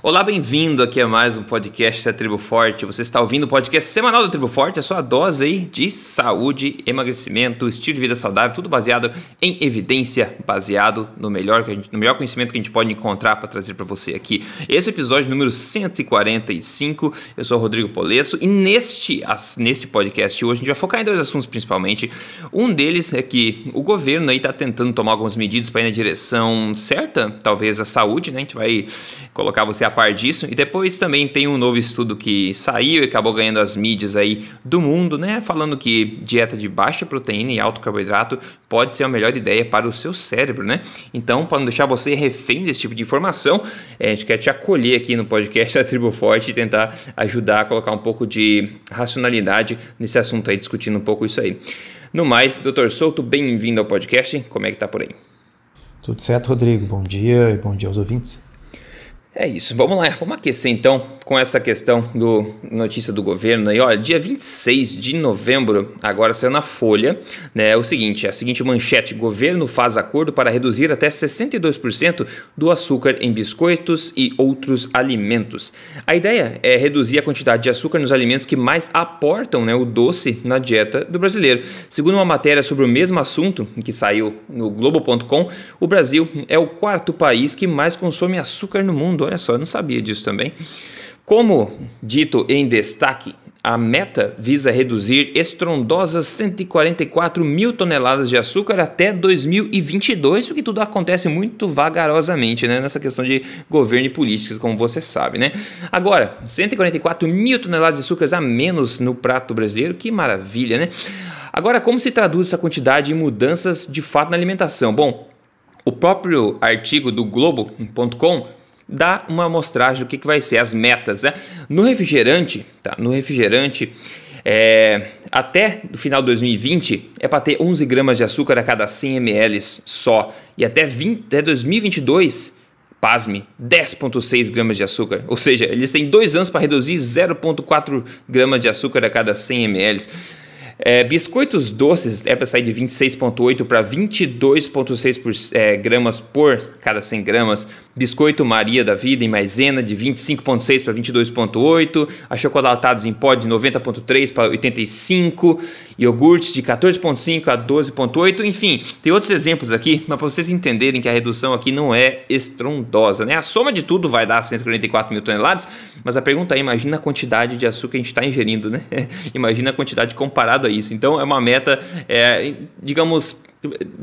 Olá, bem-vindo aqui a mais um podcast da Tribo Forte. Você está ouvindo o podcast semanal da Tribo Forte, a sua dose aí de saúde, emagrecimento, estilo de vida saudável, tudo baseado em evidência, baseado no melhor, gente, no melhor conhecimento que a gente pode encontrar para trazer para você aqui. Esse é episódio número 145. Eu sou Rodrigo Polesso e neste, neste podcast hoje a gente vai focar em dois assuntos principalmente. Um deles é que o governo aí está tentando tomar algumas medidas para ir na direção certa, talvez a saúde, né? A gente vai colocar você a par disso. E depois também tem um novo estudo que saiu e acabou ganhando as mídias aí do mundo, né? Falando que dieta de baixa proteína e alto carboidrato pode ser a melhor ideia para o seu cérebro, né? Então, para não deixar você refém desse tipo de informação, é, a gente quer te acolher aqui no podcast da Tribo Forte e tentar ajudar a colocar um pouco de racionalidade nesse assunto aí, discutindo um pouco isso aí. No mais, Dr. Souto, bem-vindo ao podcast. Como é que tá por aí? Tudo certo, Rodrigo. Bom dia e bom dia aos ouvintes. É isso, vamos lá, vamos aquecer então com essa questão do notícia do governo aí, olha, dia 26 de novembro, agora saiu na Folha, né, é o seguinte, a seguinte manchete, governo faz acordo para reduzir até 62% do açúcar em biscoitos e outros alimentos. A ideia é reduzir a quantidade de açúcar nos alimentos que mais aportam né, o doce na dieta do brasileiro. Segundo uma matéria sobre o mesmo assunto, que saiu no Globo.com, o Brasil é o quarto país que mais consome açúcar no mundo, olha só, eu não sabia disso também. Como dito em destaque, a meta visa reduzir estrondosas 144 mil toneladas de açúcar até 2022, porque tudo acontece muito vagarosamente né, nessa questão de governo e políticas, como você sabe. Né? Agora, 144 mil toneladas de açúcar a menos no prato brasileiro, que maravilha, né? Agora, como se traduz essa quantidade em mudanças de fato na alimentação? Bom, o próprio artigo do Globo.com dá uma amostragem do que, que vai ser as metas. Né? No refrigerante, tá? no refrigerante, é, até o final de 2020 é para ter 11 gramas de açúcar a cada 100 ml só. E até, 20, até 2022, pasme, 10,6 gramas de açúcar. Ou seja, eles têm dois anos para reduzir 0,4 gramas de açúcar a cada 100 ml. É, biscoitos doces é para sair de 26,8 para 22,6 é, gramas por cada 100 gramas. Biscoito Maria da Vida em maisena de 25,6 para 22,8. Achocolatados em pó de 90,3 para 85. Iogurtes de 14,5 a 12,8. Enfim, tem outros exemplos aqui, mas para vocês entenderem que a redução aqui não é estrondosa. Né? A soma de tudo vai dar 144 mil toneladas, mas a pergunta é: imagina a quantidade de açúcar que a gente está ingerindo, né? imagina a quantidade comparado a isso. Então é uma meta, é, digamos,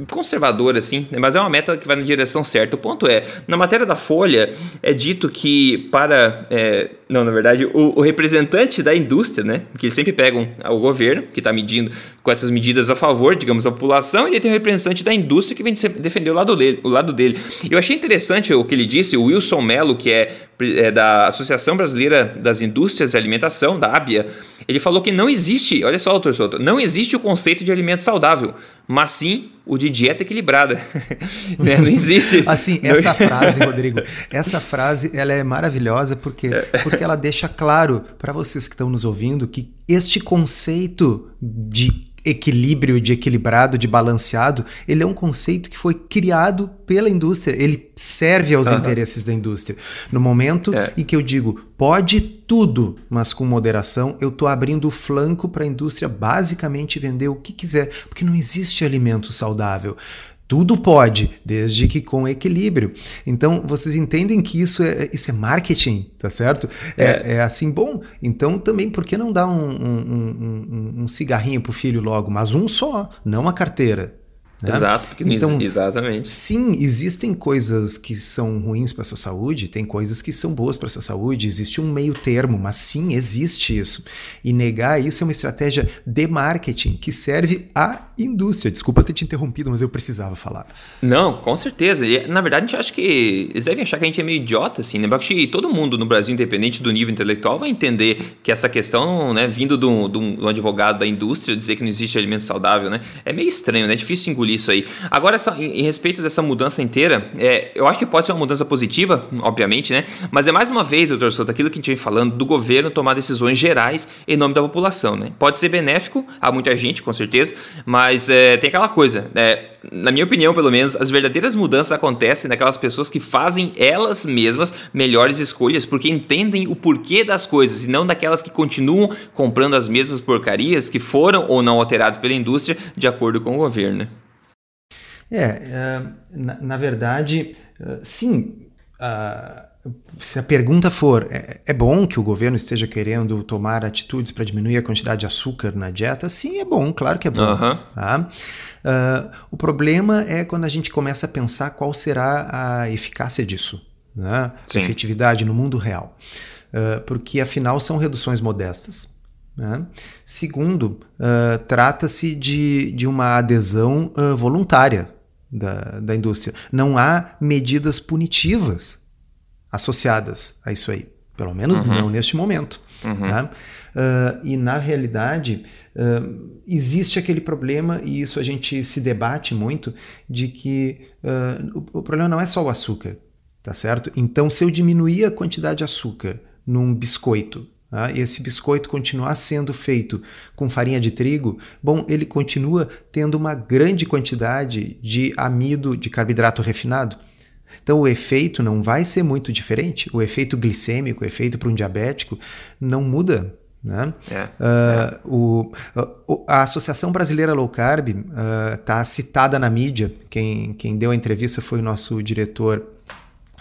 conservadora, assim, né? mas é uma meta que vai na direção certa. O ponto é, na matéria da Folha, é dito que para. É, não, na verdade, o, o, representante da indústria, né? Que sempre pegam o governo, que está medindo com essas medidas a favor, digamos, da população, e aí tem o representante da indústria que vem defender o lado dele. O lado dele. Eu achei interessante o que ele disse, o Wilson Mello, que é, é da Associação Brasileira das Indústrias de Alimentação, da ABIA, ele falou que não existe, olha só, doutor Souto, não existe o conceito de alimento saudável, mas sim o de dieta equilibrada. né? Não existe. assim, essa frase, Rodrigo, essa frase ela é maravilhosa porque, porque ela deixa claro para vocês que estão nos ouvindo que este conceito de equilíbrio, de equilibrado, de balanceado, ele é um conceito que foi criado pela indústria, ele serve aos uhum. interesses da indústria. No momento é. em que eu digo, pode tudo, mas com moderação, eu estou abrindo o flanco para a indústria basicamente vender o que quiser, porque não existe alimento saudável. Tudo pode, desde que com equilíbrio. Então, vocês entendem que isso é, isso é marketing, tá certo? É, é, é assim, bom, então também por que não dar um, um, um, um cigarrinho pro filho logo? Mas um só, não a carteira. Né? Exato, porque então, exatamente. Sim, existem coisas que são ruins para sua saúde, tem coisas que são boas para sua saúde, existe um meio termo, mas sim, existe isso. E negar isso é uma estratégia de marketing que serve à indústria. Desculpa ter te interrompido, mas eu precisava falar. Não, com certeza. E, na verdade, a gente acha que eles devem achar que a gente é meio idiota, assim, né? Porque todo mundo no Brasil, independente do nível intelectual, vai entender que essa questão, né, vindo de um, de um advogado da indústria, dizer que não existe alimento saudável, né? É meio estranho, né? É difícil engolir engolir isso aí. Agora, essa, em, em, respeito dessa mudança inteira, é, eu acho que pode ser uma mudança positiva, obviamente, né? Mas é mais uma vez, doutor Souto, aquilo que a gente vem falando do governo tomar decisões gerais em nome da população, né? Pode ser benéfico a muita gente, com certeza, mas é, tem aquela coisa, né? na minha opinião, pelo menos, as verdadeiras mudanças acontecem naquelas pessoas que fazem elas mesmas melhores escolhas, porque entendem o porquê das coisas e não daquelas que continuam comprando as mesmas porcarias que foram ou não alteradas pela indústria de acordo com o governo. É, é na, na verdade, é, sim. Se a pergunta for, é, é, bom que o governo esteja querendo tomar atitudes para diminuir a quantidade de açúcar na dieta? Sim, é bom, claro que é bom. Uhum. Tá? Uh, o problema é quando a gente começa a pensar qual será a eficácia disso, né? a efetividade no mundo real. Uh, porque afinal são reduções modestas. Né? Segundo, uh, trata-se de, de uma adesão voluntária da, da indústria. Não há medidas punitivas associadas a isso aí. Pelo menos uhum. não neste momento. Uhum. Né? Uh, e na realidade uh, existe aquele problema, e isso a gente se debate muito, de que uh, o, o, problema não é só o açúcar, tá certo? Então, se eu diminuir a quantidade de açúcar num biscoito, tá? e esse biscoito continuar sendo feito com farinha de trigo, bom, ele continua tendo uma grande quantidade de amido, de carboidrato refinado. Então o efeito não vai ser muito diferente. O efeito glicêmico, o efeito para um diabético, não muda. Né? É, uh, é. O, a Associação Brasileira Low Carb está uh, citada na mídia. Quem, quem deu a entrevista foi o nosso diretor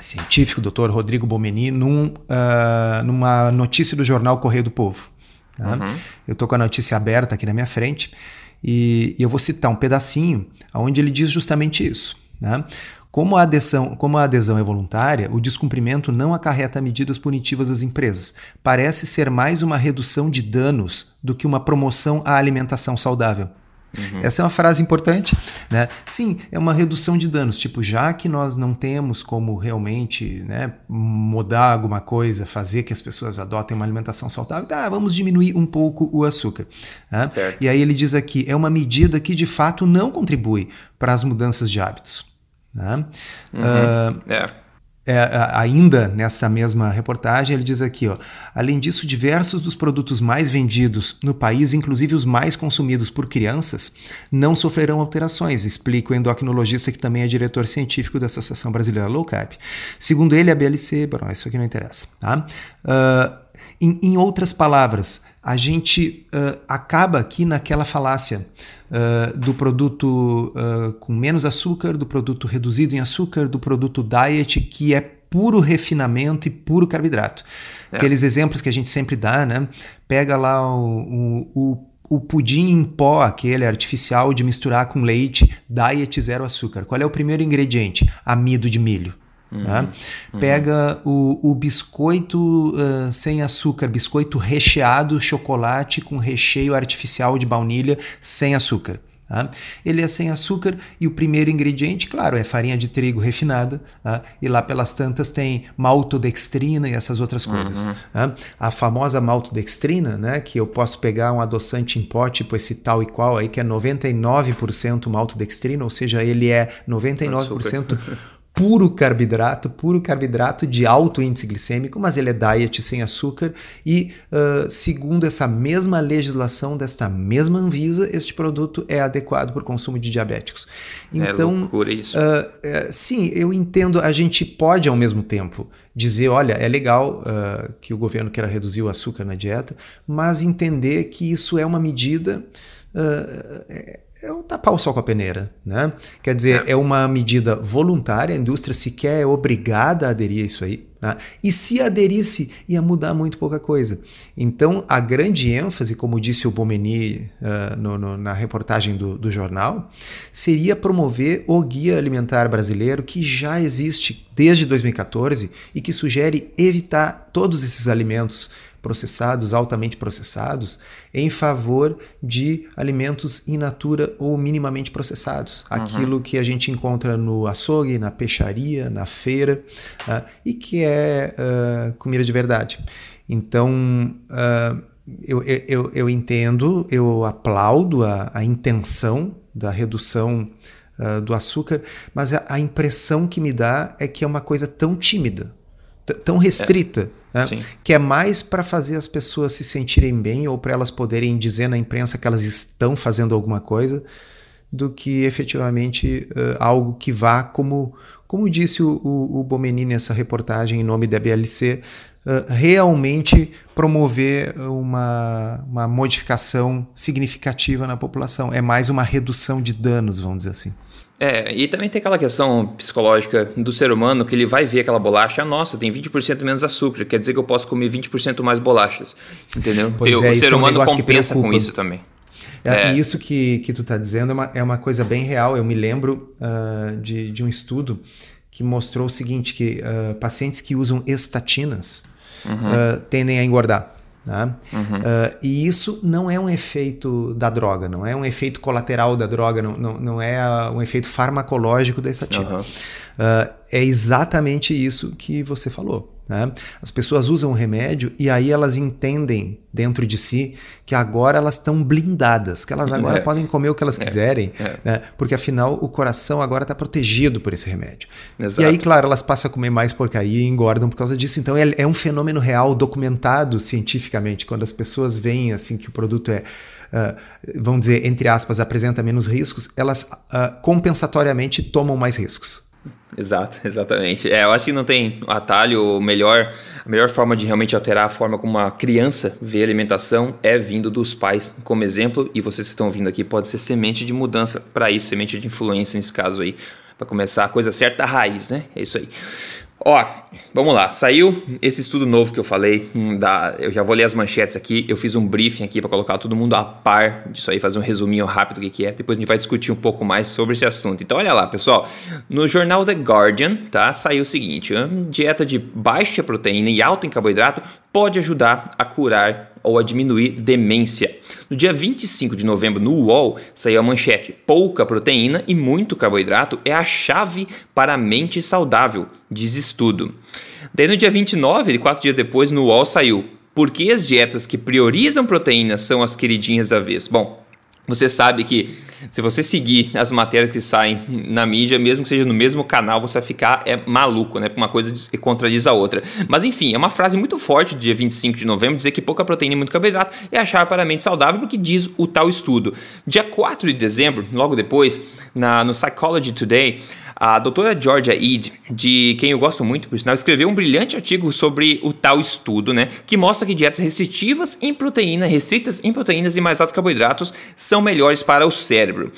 científico, Dr. Rodrigo Bomeni, num, uh, numa notícia do jornal Correio do Povo. Tá? Uhum. Eu estou com a notícia aberta aqui na minha frente e, e eu vou citar um pedacinho onde ele diz justamente isso. Né? Como a, adesão, como a adesão é voluntária, o descumprimento não acarreta medidas punitivas às empresas. Parece ser mais uma redução de danos do que uma promoção à alimentação saudável. Uhum. Essa é uma frase importante, né? Sim, é uma redução de danos. Tipo, já que nós não temos como realmente né, mudar alguma coisa, fazer que as pessoas adotem uma alimentação saudável, tá, vamos diminuir um pouco o açúcar. Né? E aí ele diz aqui, é uma medida que de fato não contribui para as mudanças de hábitos. Né? Uhum. Uh, é. É, ainda nessa mesma reportagem, ele diz aqui: ó, além disso, diversos dos produtos mais vendidos no país, inclusive os mais consumidos por crianças, não sofrerão alterações, explica o endocrinologista que também é diretor científico da Associação Brasileira Low Carb. Segundo ele, a BLC, bom, isso aqui não interessa. Tá? Uh, em, em, outras palavras, a gente uh, acaba aqui naquela falácia uh, do produto uh, com menos açúcar, do produto reduzido em açúcar, do produto diet, que é puro refinamento e puro carboidrato. É. Aqueles exemplos que a gente sempre dá, né? Pega lá o, o, o pudim em pó, aquele artificial de misturar com leite, diet zero açúcar. Qual é o primeiro ingrediente? Amido de milho. Uhum. Pega o, o biscoito uh, sem açúcar, biscoito recheado, chocolate com recheio artificial de baunilha sem açúcar. Tá? Ele é sem açúcar e o primeiro ingrediente, claro, é farinha de trigo refinada. Tá? E lá pelas tantas tem maltodextrina e essas outras coisas. Uhum. Tá? A famosa maltodextrina, né, que eu posso pegar um adoçante em pó, tipo esse tal e qual aí, que é 99% maltodextrina, ou seja, ele é 99% puro carboidrato, puro carboidrato de alto índice glicêmico, mas ele é diet sem açúcar e, uh, segundo essa mesma legislação desta mesma Anvisa, este produto é adequado para o consumo de diabéticos. É então, é loucura isso. Uh, uh, sim, eu entendo, a gente pode ao mesmo tempo dizer, olha, é legal que o governo queira reduzir o açúcar na dieta, mas entender que isso é uma medida é, é um tapar o sol com a peneira, né? Quer dizer, é, é uma medida voluntária, a indústria sequer é obrigada a aderir a isso aí. Né? E se aderisse, ia mudar muito pouca coisa. Então, a grande ênfase, como disse o Bomeni uh, no, no, na reportagem do, do jornal, seria promover o Guia Alimentar Brasileiro, que já existe desde 2014 e que sugere evitar todos esses alimentos processados, altamente processados, em favor de alimentos in natura ou minimamente processados. Uhum. Aquilo que a gente encontra no açougue, na peixaria, na feira, uh, e que é uh, comida de verdade. Então, uh, eu, eu, eu entendo, eu aplaudo a, a intenção da redução uh, do açúcar, mas a, a, impressão que me dá é que é uma coisa tão tímida, tão restrita. É. Né? Que é mais para fazer as pessoas se sentirem bem ou para elas poderem dizer na imprensa que elas estão fazendo alguma coisa, do que efetivamente uh, algo que vá, como, como disse o, o, o Bomenini nessa reportagem em nome da BLC, uh, realmente promover uma, uma modificação significativa na população. É mais uma redução de danos, vamos dizer assim. É, e também tem aquela questão psicológica do ser humano que ele vai ver aquela bolacha, ah, nossa, tem 20% menos açúcar, quer dizer que eu posso comer 20% mais bolachas. Entendeu? Pois é, o ser humano é um compensa com isso também. É, é. E isso que, que tu está dizendo é uma, é uma coisa bem real. Eu me lembro uh, de, de um estudo que mostrou o seguinte, que uh, pacientes que usam estatinas uhum. uh, tendem a engordar. Né? Uhum. Uh, e isso não é um efeito da droga, não é um efeito colateral da droga, não, não, não é um efeito farmacológico da estatina. Uhum. Uh, é exatamente isso que você falou. Né? As pessoas usam o remédio e aí elas entendem dentro de si que agora elas estão blindadas, que elas agora é. podem comer o que elas é. quiserem, é. Né? porque afinal o coração agora está protegido por esse remédio. Exato. E aí, claro, elas passam a comer mais porcaria e engordam por causa disso. Então é, é um fenômeno real, documentado cientificamente, quando as pessoas veem assim que o produto é Uh, vamos dizer, entre aspas, apresenta menos riscos, elas uh, compensatoriamente tomam mais riscos. Exato, exatamente. É, eu acho que não tem atalho, melhor, a melhor forma de realmente alterar a forma como uma criança vê a alimentação é vindo dos pais como exemplo, e vocês que estão vindo aqui pode ser semente de mudança para isso, semente de influência nesse caso aí, para começar a coisa certa da raiz, né? É isso aí. Ó, vamos lá. Saiu esse estudo novo que eu falei. Hum, da, eu já vou ler as manchetes aqui. Eu fiz um briefing aqui para colocar todo mundo a par disso aí, fazer um resuminho rápido do que, que é. Depois a gente vai discutir um pouco mais sobre esse assunto. Então, olha lá, pessoal. No jornal The Guardian, tá? Saiu o seguinte: dieta de baixa proteína e alta em carboidrato pode ajudar a curar ou a diminuir demência. No dia 25 de novembro, no UOL, saiu a manchete: pouca proteína e muito carboidrato é a chave para a mente saudável, diz estudo. Daí no dia 29, quatro dias depois, no UOL saiu: por que as dietas que priorizam proteínas são as queridinhas da vez? Bom, você sabe que se você seguir as matérias que saem na mídia, mesmo que seja no mesmo canal, você vai ficar é, maluco, né? Uma coisa contradiz a outra. Mas enfim, é uma frase muito forte do dia 25 de novembro, dizer que pouca proteína e muito carboidrato é achar para a mente saudável, porque diz o tal estudo. Dia 4 de dezembro, logo depois, na, no Psychology Today, a doutora Georgia Eid, de quem eu gosto muito, por sinal, escreveu um brilhante artigo sobre o tal estudo, né? Que mostra que dietas restritivas em proteína, restritas em proteínas e mais altos carboidratos são melhores para o cérebro.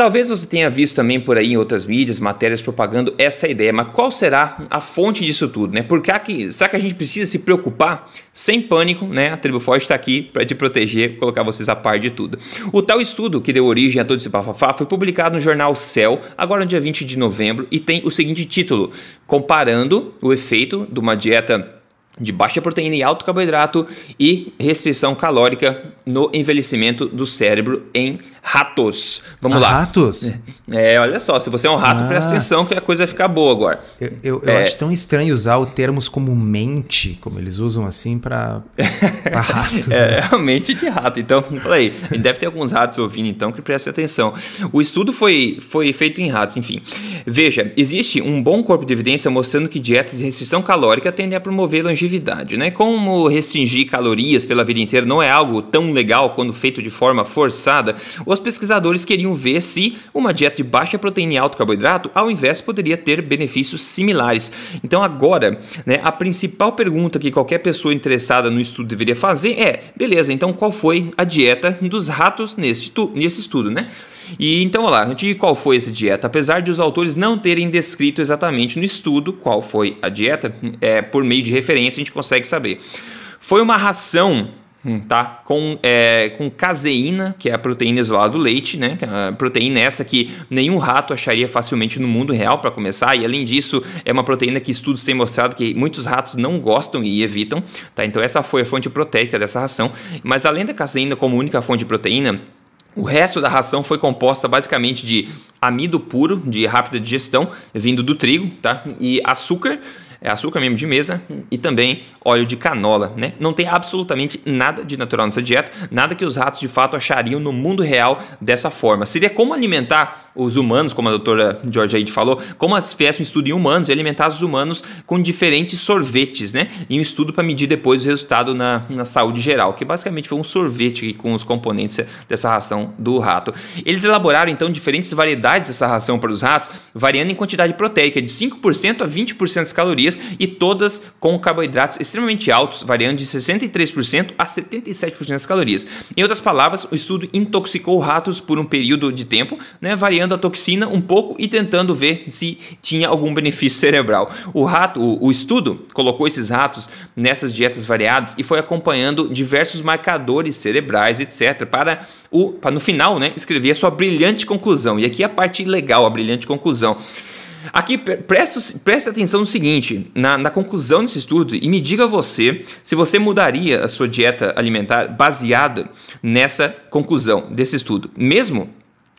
Talvez você tenha visto também por aí em outras mídias, matérias propagando essa ideia, mas qual será a fonte disso tudo, né? Por que, será que a gente precisa se preocupar? Sem pânico, né? A Tribo Forte está aqui para te proteger, colocar vocês a par de tudo. O tal estudo que deu origem a todo esse bafafá foi publicado no jornal Cell, agora no dia 20 de novembro, e tem o seguinte título: Comparando o efeito de uma dieta de baixa proteína e alto carboidrato e restrição calórica no envelhecimento do cérebro em ratos. Vamos ah, lá. Ratos? É, olha só, se você é um rato, ah. presta atenção que a coisa vai ficar boa agora. Eu, eu, eu é... acho tão estranho usar o termos como mente, como eles usam assim para ratos. é, né? realmente de rato. Então, falei, deve ter alguns ratos ouvindo então que prestem atenção. O estudo foi, foi feito em ratos, enfim. Veja, existe um bom corpo de evidência mostrando que dietas de restrição calórica tendem a promover longevidade, né? Como restringir calorias pela vida inteira não é algo tão legal quando feito de forma forçada, os pesquisadores queriam ver se uma dieta de baixa proteína e alto carboidrato, ao invés, poderia ter benefícios similares. Então, agora, né, a principal pergunta que qualquer pessoa interessada no estudo deveria fazer é: beleza, então qual foi a dieta dos ratos nesse, nesse estudo, né? E então, olha lá, de qual foi essa dieta? Apesar de os autores não terem descrito exatamente no estudo qual foi a dieta, é, por meio de referência a gente consegue saber. Foi uma ração Hum, tá? Com, é, com caseína, que é a proteína isolada do leite, né? A proteína essa que nenhum rato acharia facilmente no mundo real para começar, e além disso, é uma proteína que estudos têm mostrado que muitos ratos não gostam e evitam, tá? Então essa foi a fonte proteica dessa ração. Mas além da caseína como única fonte de proteína, o resto da ração foi composta basicamente de amido puro, de rápida digestão, vindo do trigo, tá? E açúcar açúcar mesmo de mesa e também óleo de canola, né? Não tem absolutamente nada de natural nessa dieta, nada que os ratos de fato achariam no mundo real dessa forma. Seria como alimentar os humanos, como a doutora George Aide falou, como se fizesse um estudo em humanos e alimentasse os humanos com diferentes sorvetes, né? E um estudo para medir depois o resultado na, na saúde geral, que basicamente foi um sorvete com os componentes dessa ração do rato. Eles elaboraram então diferentes variedades dessa ração para os ratos, variando em quantidade proteica de 5% a 20% das calorias e todas com carboidratos extremamente altos, variando de 63% a 77% das calorias. Em outras palavras, o estudo intoxicou ratos por um período de tempo, né, variando a toxina um pouco e tentando ver se tinha algum benefício cerebral. O rato, o, o estudo colocou esses ratos nessas dietas variadas e foi acompanhando diversos marcadores cerebrais, etc, para o para no final, né, escrever a sua brilhante conclusão. E aqui é a parte legal, a brilhante conclusão. Aqui, preste, preste atenção no seguinte, na, na, conclusão desse estudo, e me diga você se você mudaria a sua dieta alimentar baseada nessa conclusão desse estudo, mesmo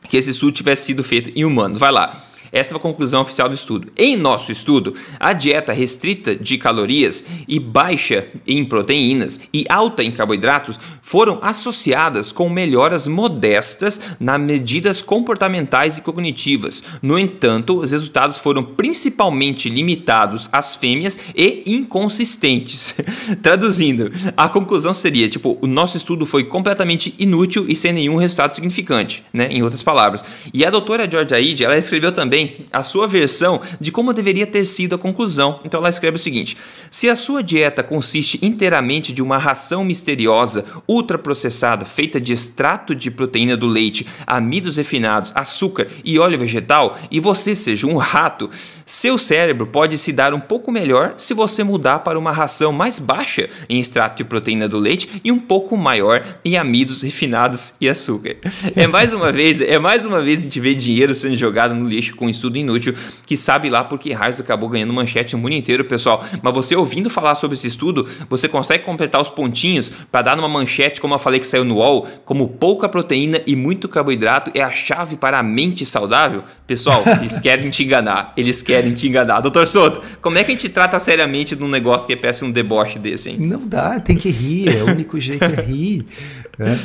que esse estudo tivesse sido feito em humanos. Vai lá. Essa é a conclusão oficial do estudo. Em nosso estudo, a dieta restrita de calorias e baixa em proteínas e alta em carboidratos foram associadas com melhoras modestas nas medidas comportamentais e cognitivas. No entanto, os resultados foram principalmente limitados às fêmeas e inconsistentes. Traduzindo, a conclusão seria, tipo, o nosso estudo foi completamente inútil e sem nenhum resultado significante, né? Em outras palavras. E a doutora Georgia Aide, ela escreveu também também a sua versão de como deveria ter sido a conclusão. Então ela escreve o seguinte: se a sua dieta consiste inteiramente de uma ração misteriosa, ultraprocessada, feita de extrato de proteína do leite, amidos refinados, açúcar e óleo vegetal, e você seja um rato, seu cérebro pode se dar um pouco melhor se você mudar para uma ração mais baixa em extrato de proteína do leite e um pouco maior em amidos refinados e açúcar. É mais uma vez, é mais uma vez a gente vê dinheiro sendo jogado no lixo com estudo inútil que sabe lá por que raios acabou ganhando manchete no mundo inteiro, pessoal. Mas você ouvindo falar sobre esse estudo, você consegue completar os pontinhos para dar numa manchete, como eu falei que saiu no UOL, como pouca proteína e muito carboidrato é a chave para a mente saudável? Pessoal, eles querem te enganar. Eles querem te enganar. Doutor Souto, como é que a gente trata seriamente de um negócio que parece um deboche desse, hein? Não dá, tem que rir. É o único jeito é rir. Né?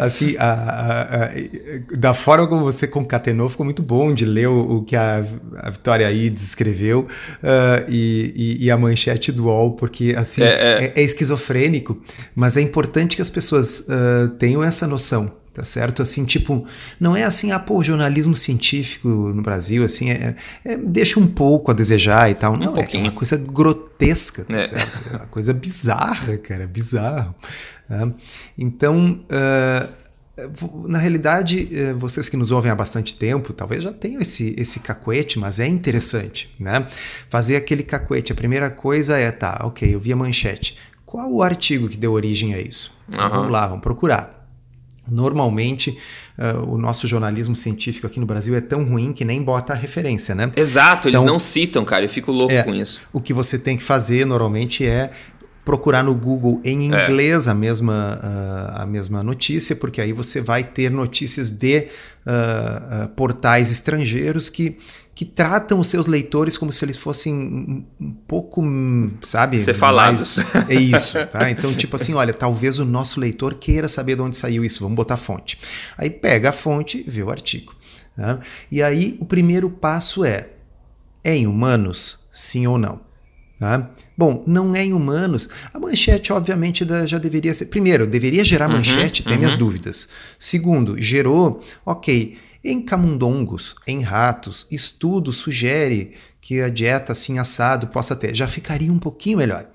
Assim, a, a, a, da forma como você concatenou, ficou muito bom de ler o, o que a, Vitória aí descreveu uh, e, e, e, a manchete do UOL, porque assim, é, é. É, é, esquizofrênico, mas é importante que as pessoas uh, tenham essa noção tá certo? Assim, tipo, não é assim, ah, pô, jornalismo científico no Brasil, assim, é, é deixa um pouco a desejar e tal. Um não, pouquinho. é uma coisa grotesca, tá é. certo? É uma coisa bizarra, cara, bizarro. Né? Então, uh, na realidade, uh, vocês que nos ouvem há bastante tempo, talvez já tenham esse, esse cacuete, mas é interessante, né? Fazer aquele cacuete. A primeira coisa é, tá, ok, eu vi a manchete. Qual o artigo que deu origem a isso? Uhum. Vamos lá, vamos procurar. Normalmente, uh, o nosso jornalismo científico aqui no Brasil é tão ruim que nem bota a referência, né? Exato, então, eles não citam, cara. Eu fico louco é, com isso. O que você tem que fazer normalmente é procurar no Google em é. inglês é. a, mesma, uh, a mesma notícia, porque aí você vai ter notícias de uh, uh, portais estrangeiros que, que tratam os seus leitores como se eles fossem um, um pouco, sabe? Ser falados. É isso, tá? Então, tipo assim, olha, talvez o nosso leitor queira saber de onde saiu isso, vamos botar a fonte. Aí pega a fonte e vê o artigo. Tá? E aí o primeiro passo é, é em humanos, sim ou não? Tá? Bom, não é em humanos. A manchete, obviamente, já deveria ser. Primeiro, deveria gerar uhum, manchete, tem uhum. minhas dúvidas. Segundo, gerou, ok. Em camundongos, em ratos, estudo sugere que a dieta assim assado possa ter. Já ficaria um pouquinho melhor.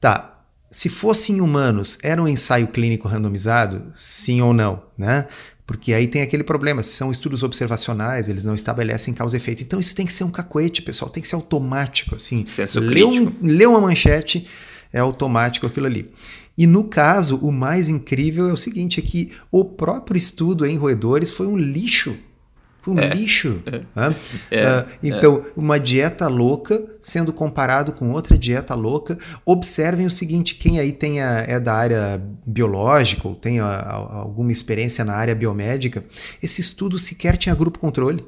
Tá. Se fosse em humanos, era um ensaio clínico randomizado? Sim ou não? Né? Porque aí tem aquele problema, se são estudos observacionais, eles não estabelecem causa e efeito. Então isso tem que ser um cacoete, pessoal, tem que ser automático, assim. Senso lê, um, lê uma manchete, é automático aquilo ali. E no caso, o mais incrível é o seguinte, é que o próprio estudo em roedores foi um lixo foi um é. lixo. Né? É. Então, é. uma dieta louca sendo comparado com outra dieta louca. Observem o seguinte: quem aí tem a, é da área biológica ou tem a, a, alguma experiência na área biomédica, esse estudo sequer tinha grupo controle.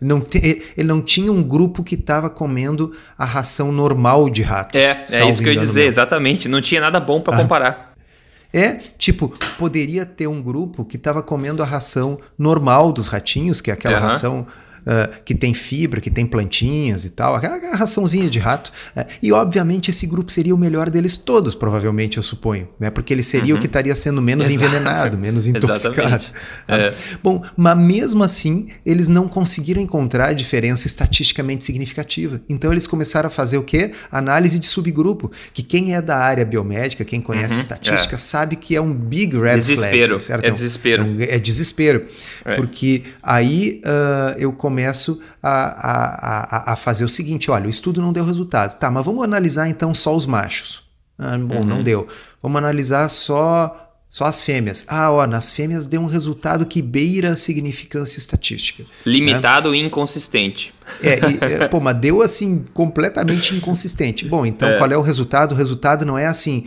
Não te, ele não tinha um grupo que estava comendo a ração normal de ratos. É, é isso que eu ia dizer, exatamente. Não tinha nada bom para ah. comparar. É, tipo, poderia ter um grupo que estava comendo a ração normal dos ratinhos, que é aquela uhum. ração uh, que tem fibra, que tem plantinhas e tal, aquela raçãozinha de rato. Uh, e obviamente esse grupo seria o melhor deles todos, provavelmente, eu suponho, né? Porque ele seria uhum. o que estaria sendo menos Exato. envenenado, menos intoxicado. É. Bom, mas mesmo assim, eles não conseguiram encontrar diferença estatisticamente significativa. Então eles começaram a fazer o quê? Análise de subgrupo, que quem é da área biomédica, quem conhece uhum. estatística, é. sabe que é um big red desespero. flag. Certo? É desespero. É, um, é desespero. É. Porque aí uh, eu começo começo a, a, a, fazer o seguinte: olha, o estudo não deu resultado. Tá, mas vamos analisar então só os machos. Ah, bom, uhum. não deu. Vamos analisar só só as fêmeas. Ah, ó, nas fêmeas deu um resultado que beira a significância estatística. Limitado né? e inconsistente. É, e, é, pô, mas deu assim completamente inconsistente. Bom, então é. qual é o resultado? O resultado não é assim.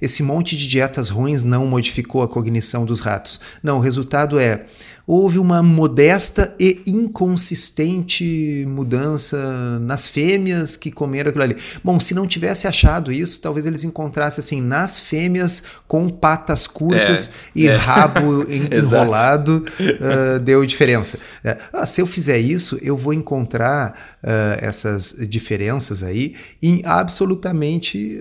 Esse monte de dietas ruins não modificou a cognição dos ratos. Não, o resultado é houve uma modesta e inconsistente mudança nas fêmeas que comeram aquilo ali. Bom, se não tivesse achado isso, talvez eles encontrassem assim, nas fêmeas com patas curtas é, e é. rabo enrolado, uh, deu diferença. Uh, ah, se eu fizer isso, eu vou encontrar uh, essas diferenças aí em absolutamente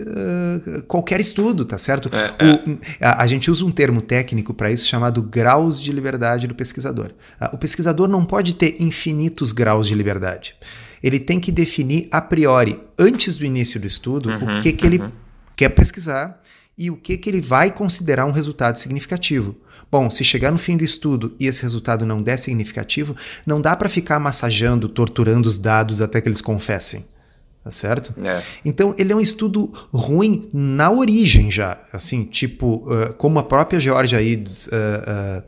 qualquer estudo, tá certo? É, o, é. a, a gente usa um termo técnico para isso chamado graus de liberdade do pesquisador pesquisador. Ah, o pesquisador não pode ter infinitos graus de liberdade. Ele tem que definir a priori, antes do início do estudo, uhum, o que, que uhum. ele quer pesquisar e o que, que ele vai considerar um resultado significativo. Bom, se chegar no fim do estudo e esse resultado não der significativo, não dá para ficar massageando, torturando os dados até que eles confessem. Tá certo? É. Então, ele é um estudo ruim na origem já. Assim, tipo, uh, como a própria Georgia uh, uh,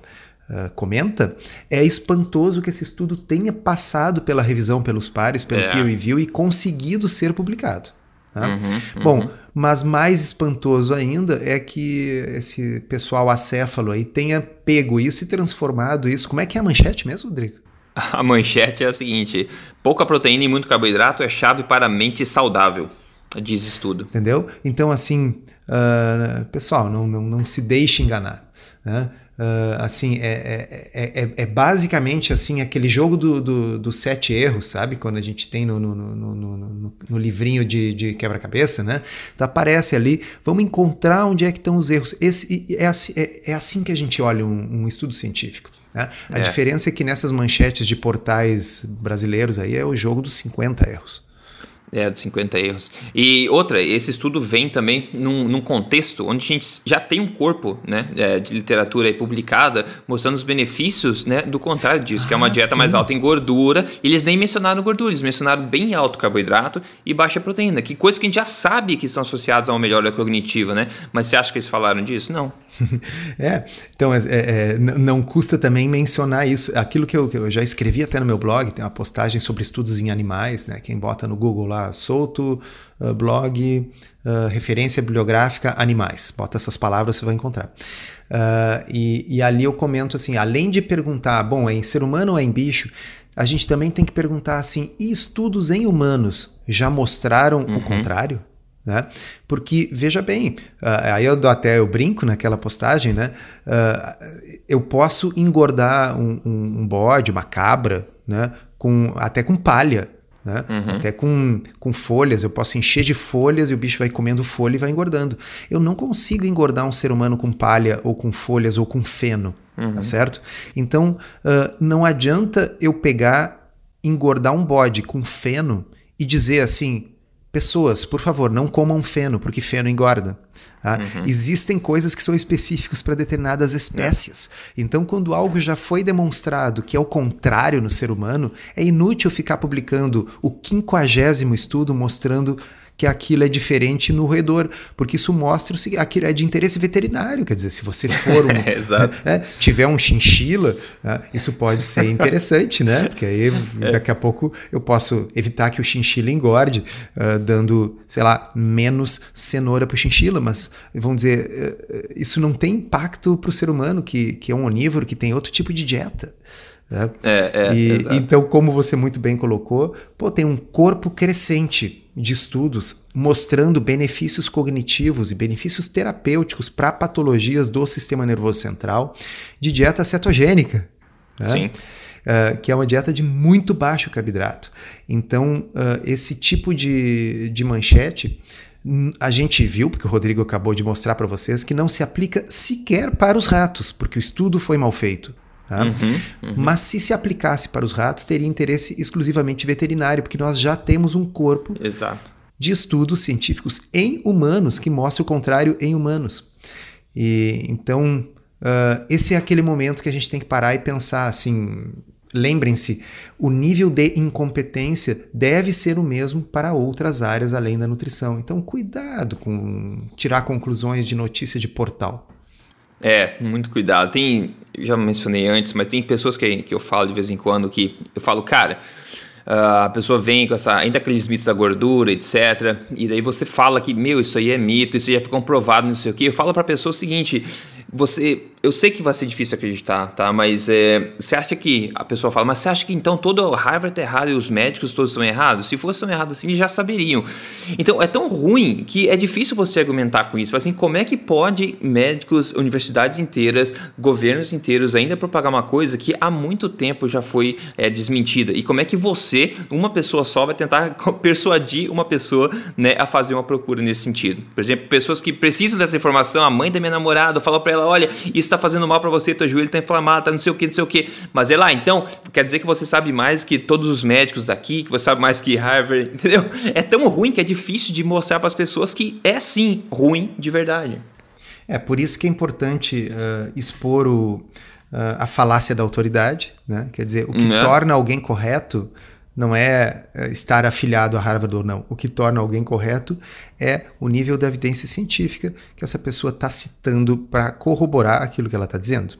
uh, comenta, é espantoso que esse estudo tenha passado pela revisão pelos pares, pelo é. peer review e conseguido ser publicado. Tá? Uhum, uhum. Bom, mas mais espantoso ainda é que esse pessoal acéfalo aí tenha pego isso e transformado isso. Como é que é a manchete mesmo, Rodrigo? A manchete é a seguinte: pouca proteína e muito carboidrato é chave para a mente saudável, diz estudo. Entendeu? Então, assim, uh, pessoal, não, não, não se deixe enganar. Né? Uh, assim, é, é, é, é, basicamente assim aquele jogo dos do, do sete erros, sabe? Quando a gente tem no, no, no, no, no livrinho de, de quebra-cabeça, né? Então aparece ali, vamos encontrar onde é que estão os erros. Esse, é, assim, é, assim que a gente olha um, um estudo científico. Né? A diferença é que nessas manchetes de portais brasileiros aí é o jogo dos 50 erros. É, de 50 erros. E outra, esse estudo vem também num, num contexto onde a gente já tem um corpo né, é, de literatura publicada mostrando os benefícios né, do contrário disso, ah, que é uma ah, dieta sim. mais alta em gordura. E eles nem mencionaram gordura, eles mencionaram bem alto carboidrato e baixa proteína, que coisa que a gente já sabe que são associadas a uma melhora cognitiva, né? Mas você acha que eles falaram disso? Não. é, então é, é, não custa também mencionar isso. Aquilo que eu, que eu já escrevi até no meu blog, tem uma postagem sobre estudos em animais, né? Quem bota no Google lá solto, uh, blog, uh, referência bibliográfica, animais. Bota essas palavras, você vai encontrar. Uh, e, e, ali eu comento assim, além de perguntar, bom, é em ser humano ou é em bicho, a gente também tem que perguntar assim, e estudos em humanos já mostraram uhum. o contrário? Né? Porque, veja bem, uh, aí eu dou até eu brinco naquela postagem, né? Uh, eu posso engordar um, um, um, bode, uma cabra, né? com, até com palha. Né? Uhum. Até com, com folhas, eu posso encher de folhas e o bicho vai comendo folha e vai engordando. Eu não consigo engordar um ser humano com palha ou com folhas ou com feno, tá uhum. tá certo? Então, uh, não adianta eu pegar, engordar um bode com feno e dizer assim, pessoas, por favor, não comam feno, porque feno engorda. Tá? Uhum. Existem coisas que são específicas para determinadas espécies. É. Então, quando algo já foi demonstrado que é o contrário no ser humano, é inútil ficar publicando o quinquagésimo estudo mostrando que aquilo é diferente no roedor, porque isso mostra que aquilo é de interesse veterinário, quer dizer, se você for um, é, tiver um chinchila, né, isso pode ser interessante, né? Porque aí é. daqui a pouco eu posso evitar que o chinchila engorde, uh, dando, sei lá, menos cenoura para o chinchila, mas vamos dizer, uh, isso não tem impacto para o ser humano que, que é um onívoro, que tem outro tipo de dieta. Né? É, é, e, então, como você muito bem colocou, pô, tem um corpo crescente de estudos mostrando benefícios cognitivos e benefícios terapêuticos para patologias do sistema nervoso central de dieta cetogênica. Né? Sim. Uh, que é uma dieta de muito baixo carboidrato. Então, uh, esse tipo de, de manchete a gente viu, porque o Rodrigo acabou de mostrar para vocês, que não se aplica sequer para os ratos, porque o estudo foi mal feito. Tá? Uhum, uhum. Mas se se aplicasse para os ratos, teria interesse exclusivamente veterinário, porque nós já temos um corpo Exato. de estudos científicos em humanos que mostra o contrário em humanos. E então uh, esse é aquele momento que a gente tem que parar e pensar assim. Lembrem-se, o nível de incompetência deve ser o mesmo para outras áreas além da nutrição. Então, cuidado com tirar conclusões de notícia de portal. É, muito cuidado. Tem, já mencionei antes, mas tem pessoas que, que eu falo de vez em quando que eu falo, cara, a pessoa vem com essa, ainda aqueles mitos da gordura, etc. E daí você fala que, meu, isso aí é mito, isso já ficou comprovado, não sei o quê. Eu falo para a pessoa o seguinte: você, eu sei que vai ser difícil acreditar, tá? Mas é, você acha que a pessoa fala, mas você acha que então todo Harvard é errado e os médicos todos estão errados? Se fossem errados assim, já saberiam. Então é tão ruim que é difícil você argumentar com isso. Assim, como é que pode médicos, universidades inteiras, governos inteiros ainda propagar uma coisa que há muito tempo já foi é, desmentida? E como é que você, uma pessoa só, vai tentar persuadir uma pessoa né, a fazer uma procura nesse sentido? Por exemplo, pessoas que precisam dessa informação, a mãe da minha namorada fala para ela olha, isso está fazendo mal para você, teu joelho está inflamado, tá não sei o que, não sei o que. Mas é lá, então, quer dizer que você sabe mais que todos os médicos daqui, que você sabe mais que Harvard, entendeu? É tão ruim que é difícil de mostrar para as pessoas que é sim ruim de verdade. É por isso que é importante uh, expor o, uh, a falácia da autoridade, né? Quer dizer, o que é. torna alguém correto não é, é estar afiliado a Harvard ou não. O que torna alguém correto é o nível da evidência científica que essa pessoa está citando para corroborar aquilo que ela está dizendo.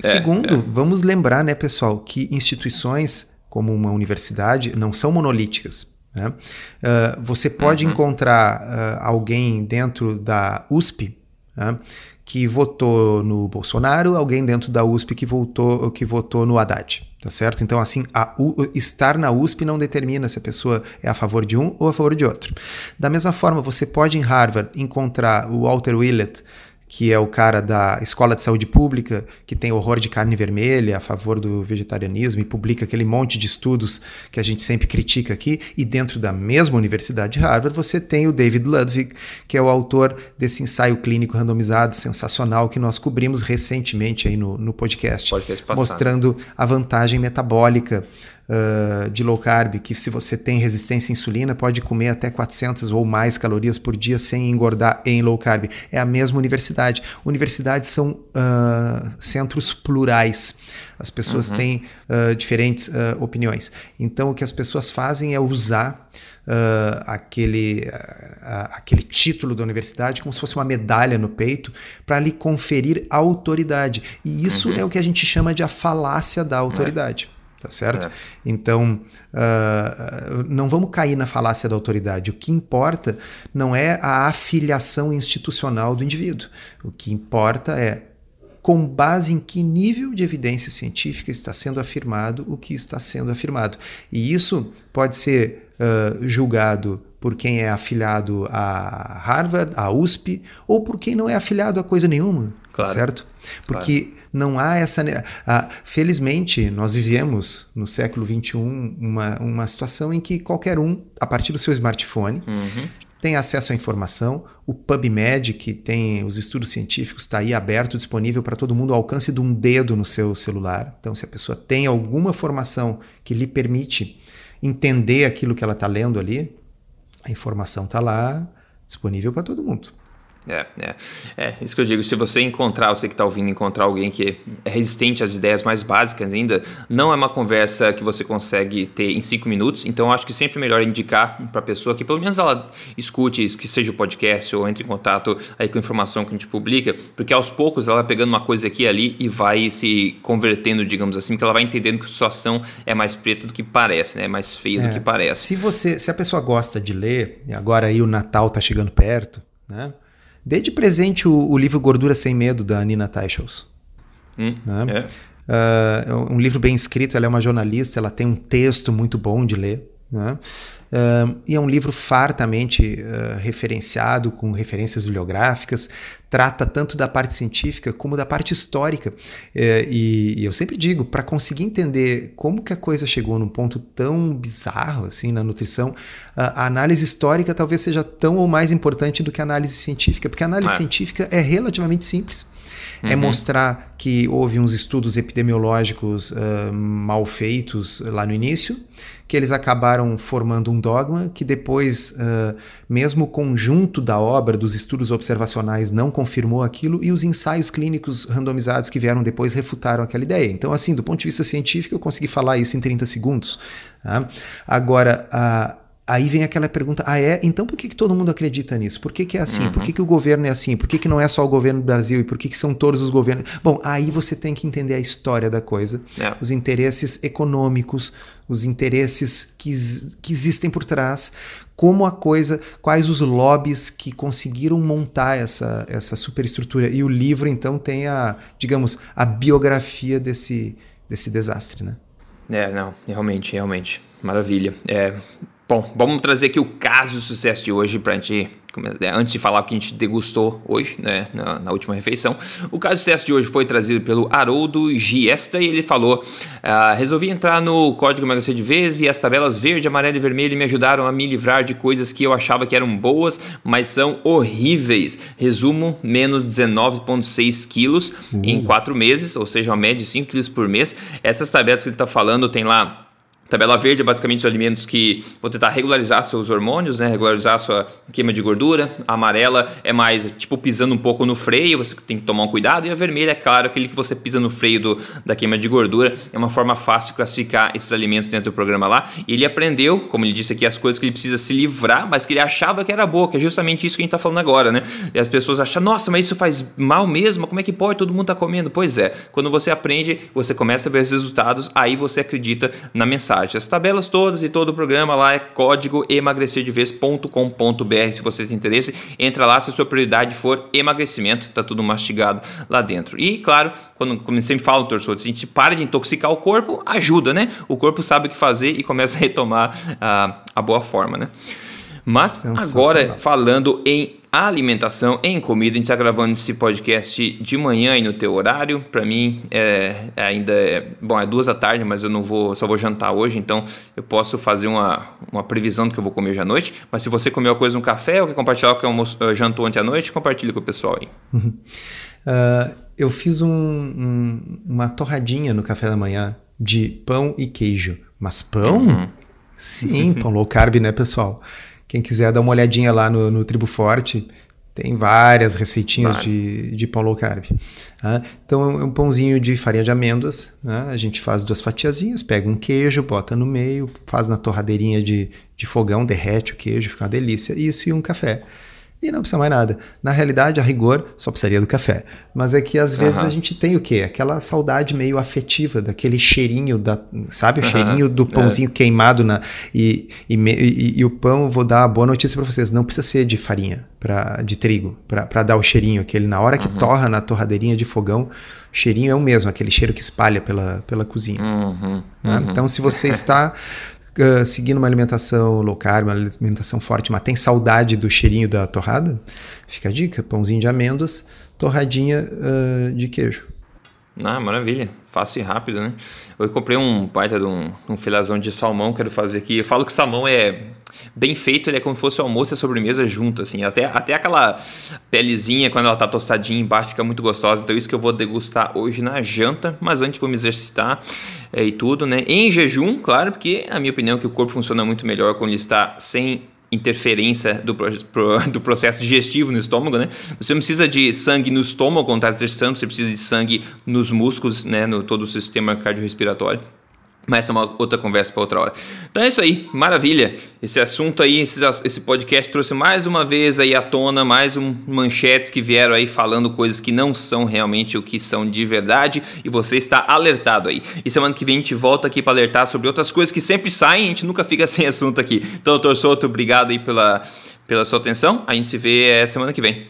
É, Segundo, é. vamos lembrar, né, pessoal, que instituições como uma universidade não são monolíticas. Né? Uh, você pode uhum. encontrar uh, alguém dentro da USP né, que votou no Bolsonaro, alguém dentro da USP que votou, que votou no Haddad. Tá certo? Então, assim, U, estar na USP não determina se a pessoa é a favor de um ou a favor de outro. Da mesma forma, você pode em Harvard encontrar o Walter Willett, que é o cara da Escola de Saúde Pública, que tem horror de carne vermelha, a favor do vegetarianismo, e publica aquele monte de estudos que a gente sempre critica aqui. E dentro da mesma Universidade de Harvard, você tem o David Ludwig, que é o autor desse ensaio clínico randomizado sensacional que nós cobrimos recentemente aí no, no podcast, podcast mostrando a vantagem metabólica uh, de low carb, que se você tem resistência à insulina, pode comer até 400 ou mais calorias por dia sem engordar em low carb. É a mesma universidade. Universidades são uh, centros plurais. As pessoas uhum. têm uh, diferentes opiniões. Então, o que as pessoas fazem é usar Uh, aquele, uh, aquele título da universidade como se fosse uma medalha no peito para lhe conferir autoridade. E isso uhum. é o que a gente chama de a falácia da autoridade tá certo? É. Então, uh, não vamos cair na falácia da autoridade. O que importa não é a afiliação institucional do indivíduo. O que importa é com base em que nível de evidência científica está sendo afirmado o que está sendo afirmado. E isso pode ser uh, julgado por quem é afiliado a Harvard, a USP, ou por quem não é afiliado a coisa nenhuma, claro. certo? Porque claro não há essa. Ah, felizmente, nós vivemos no século XXI uma, uma situação em que qualquer um, a partir do seu smartphone, uhum. tem acesso à informação. O PubMed, que tem os estudos científicos, está aí aberto, disponível para todo mundo, ao alcance de um dedo no seu celular. Então, se a pessoa tem alguma formação que lhe permite entender aquilo que ela está lendo ali, a informação está lá, disponível para todo mundo. É, é, é, isso que eu digo. Se você encontrar, você que está ouvindo, encontrar alguém que é resistente às ideias mais básicas ainda, não é uma conversa que você consegue ter em cinco minutos. Então, eu acho que sempre é melhor indicar para a pessoa que pelo menos ela escute, que seja o podcast ou entre em contato aí com a informação que a gente publica, porque aos poucos ela vai pegando uma coisa aqui e ali e vai se convertendo, digamos assim, que ela vai entendendo que a situação é mais preta do que parece, né? É mais feia é, do que parece. Se você, se a pessoa gosta de ler, e agora aí o Natal está chegando perto, né? Dê de presente o, o, livro Gordura Sem Medo, da Nina Teicholz. Hum, né? é. Uh, um livro bem escrito, ela é uma jornalista, ela tem um texto muito bom de ler. Né? Uh, e é um livro fartamente uh, referenciado, com referências bibliográficas, trata tanto da parte científica como da parte histórica. Uh, e, e, eu sempre digo, para conseguir entender como que a coisa chegou num ponto tão bizarro assim na nutrição, a análise histórica talvez seja tão ou mais importante do que a análise científica, porque a análise é. científica é relativamente simples. Uhum. É mostrar que houve uns estudos epidemiológicos uh, mal feitos lá no início, que eles acabaram formando um dogma que depois, uh, mesmo o conjunto da obra, dos estudos observacionais, não confirmou aquilo e os ensaios clínicos randomizados que vieram depois refutaram aquela ideia. Então, assim, do ponto de vista científico, eu consegui falar isso em 30 segundos. Tá? Agora, a Aí vem aquela pergunta: ah, é? Então por que, que todo mundo acredita nisso? Por que, que é assim? Uhum. Por que, que o governo é assim? Por que, que não é só o governo do Brasil? E por que, que são todos os governos? Bom, aí você tem que entender a história da coisa, é. os interesses econômicos, os interesses que, que existem por trás, como a coisa, quais os lobbies que conseguiram montar essa, essa superestrutura. E o livro, então, tem a, digamos, a biografia desse, desse desastre, né? É, não, realmente, realmente. Maravilha. É, Bom, vamos trazer aqui o caso de sucesso de hoje para a gente, é, antes de falar o que a gente degustou hoje, né, na, na, última refeição. O caso de sucesso de hoje foi trazido pelo Haroldo Giesta e ele falou: ah, resolvi entrar no código emagrecer de vez e as tabelas verde, amarelo e vermelho me ajudaram a me livrar de coisas que eu achava que eram boas, mas são horríveis. Resumo: menos 19,6 quilos uhum. em 4 meses, ou seja, uma média de 5 quilos por mês. Essas tabelas que ele está falando tem lá Tabela verde é basicamente os alimentos que vão tentar regularizar seus hormônios, né? regularizar sua queima de gordura. A amarela é mais tipo pisando um pouco no freio, você tem que tomar um cuidado. E a vermelha é claro, aquele que você pisa no freio do, da queima de gordura. É uma forma fácil de classificar esses alimentos dentro do programa lá. E ele aprendeu, como ele disse aqui, as coisas que ele precisa se livrar, mas que ele achava que era boa, que é justamente isso que a gente está falando agora, né? E as pessoas acham, nossa, mas isso faz mal mesmo? Como é que pode? Todo mundo está comendo. Pois é, quando você aprende, você começa a ver os resultados, aí você acredita na mensagem. As tabelas todas e todo o programa lá é código emagrecerdevez.com.br. Se você tem interesse, entra lá se a sua prioridade for emagrecimento, tá tudo mastigado lá dentro. E claro, quando, como sempre falo, torcedor, se a gente para de intoxicar o corpo, ajuda, né? O corpo sabe o que fazer e começa a retomar a, a boa forma, né? Mas agora, falando em alimentação, em comida, a gente está gravando esse podcast de manhã e no teu horário. Para mim, é, ainda é, bom, é duas da tarde, mas eu não vou, só vou jantar hoje, então eu posso fazer uma, uma previsão do que eu vou comer hoje à noite. Mas se você comeu coisa no café ou quer compartilhar o que eu jantou ontem à noite, compartilhe com o pessoal aí. Uhum. Uh, eu fiz um, um, uma torradinha no café da manhã de pão e queijo. Mas pão? Uhum. Sim, pão low carb, né, pessoal? Quem quiser dar uma olhadinha lá no, no Tribo Forte, tem várias receitinhas de, de pão low carb. Tá? Então é um pãozinho de farinha de amêndoas. Né? A gente faz duas fatiazinhas, pega um queijo, bota no meio, faz na torradeirinha de, de fogão, derrete o queijo, fica uma delícia. Isso e um café e não precisa mais nada. Na realidade, a rigor, só precisaria do café. Mas é que às vezes uhum. a gente tem o quê? Aquela saudade meio afetiva, daquele cheirinho, da, sabe? O uhum. cheirinho do pãozinho é. queimado na. E, e, e, e, o pão, vou dar uma boa notícia para vocês: não precisa ser de farinha, pra, de trigo, para dar o cheirinho, aquele na hora que uhum. torra na torradeirinha de fogão. O cheirinho é o mesmo, aquele cheiro que espalha pela, pela cozinha. Uhum. Né? Uhum. Então, se você está uh, seguindo uma alimentação low carb, uma alimentação forte, mas tem saudade do cheirinho da torrada, fica a dica: pãozinho de amêndoas, torradinha uh, de queijo. Ah, maravilha. Fácil e rápido, né? Eu comprei um baita de um, um filazão de salmão, quero fazer aqui. Eu falo que salmão é bem feito, ele é como se fosse o almoço e a sobremesa junto, assim. Até, até aquela pelezinha, quando ela tá tostadinha embaixo, fica muito gostosa. Então, isso que eu vou degustar hoje na janta, mas antes vou me exercitar é, e tudo, né? Em jejum, claro, porque a minha opinião é que o corpo funciona muito melhor quando ele está sem interferência do, pro, do processo digestivo no estômago, né? Você não precisa de sangue no estômago quando está exercitando, você precisa de sangue nos músculos, né? No todo o sistema cardiorrespiratório. Mas essa é uma outra conversa para outra hora. Então é isso aí, maravilha. Esse assunto aí, esse, esse podcast trouxe mais uma vez aí à tona, mais um manchetes que vieram aí falando coisas que não são realmente o que são de verdade e você está alertado aí. E semana que vem a gente volta aqui para alertar sobre outras coisas que sempre saem, a gente nunca fica sem assunto aqui. Então, doutor Souto, obrigado aí pela, pela sua atenção. A gente se vê é, semana que vem.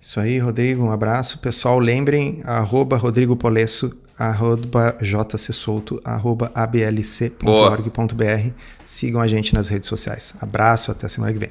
Isso aí, Rodrigo, um abraço. Pessoal, lembrem, arroba Rodrigo Polesso arroba jcsolto, arroba ablc.org.br. Sigam a gente nas redes sociais. Abraço, até semana que vem.